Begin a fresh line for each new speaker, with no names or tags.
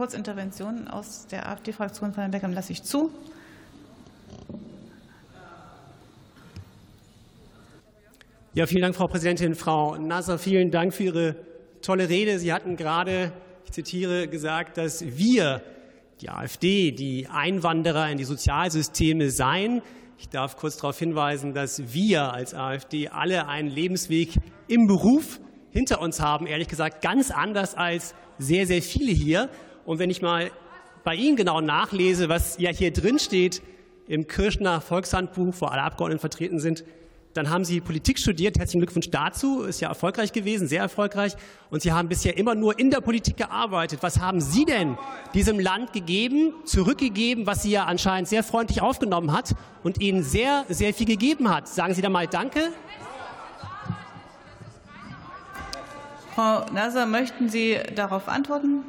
Kurzintervention aus der AfD-Fraktion von Herrn Beckham lasse ich zu.
Ja, vielen Dank, Frau Präsidentin. Frau Nasser, vielen Dank für Ihre tolle Rede. Sie hatten gerade, ich zitiere, gesagt, dass wir, die AfD, die Einwanderer in die Sozialsysteme seien. Ich darf kurz darauf hinweisen, dass wir als AfD alle einen Lebensweg im Beruf hinter uns haben, ehrlich gesagt, ganz anders als sehr, sehr viele hier. Und wenn ich mal bei Ihnen genau nachlese, was ja hier drin steht im Kirchner Volkshandbuch, wo alle Abgeordneten vertreten sind, dann haben Sie Politik studiert. Herzlichen Glückwunsch dazu. Ist ja erfolgreich gewesen, sehr erfolgreich. Und Sie haben bisher immer nur in der Politik gearbeitet. Was haben Sie denn diesem Land gegeben, zurückgegeben, was Sie ja anscheinend sehr freundlich aufgenommen hat und Ihnen sehr, sehr viel gegeben hat? Sagen Sie da mal Danke.
Frau Nasser, möchten Sie darauf antworten?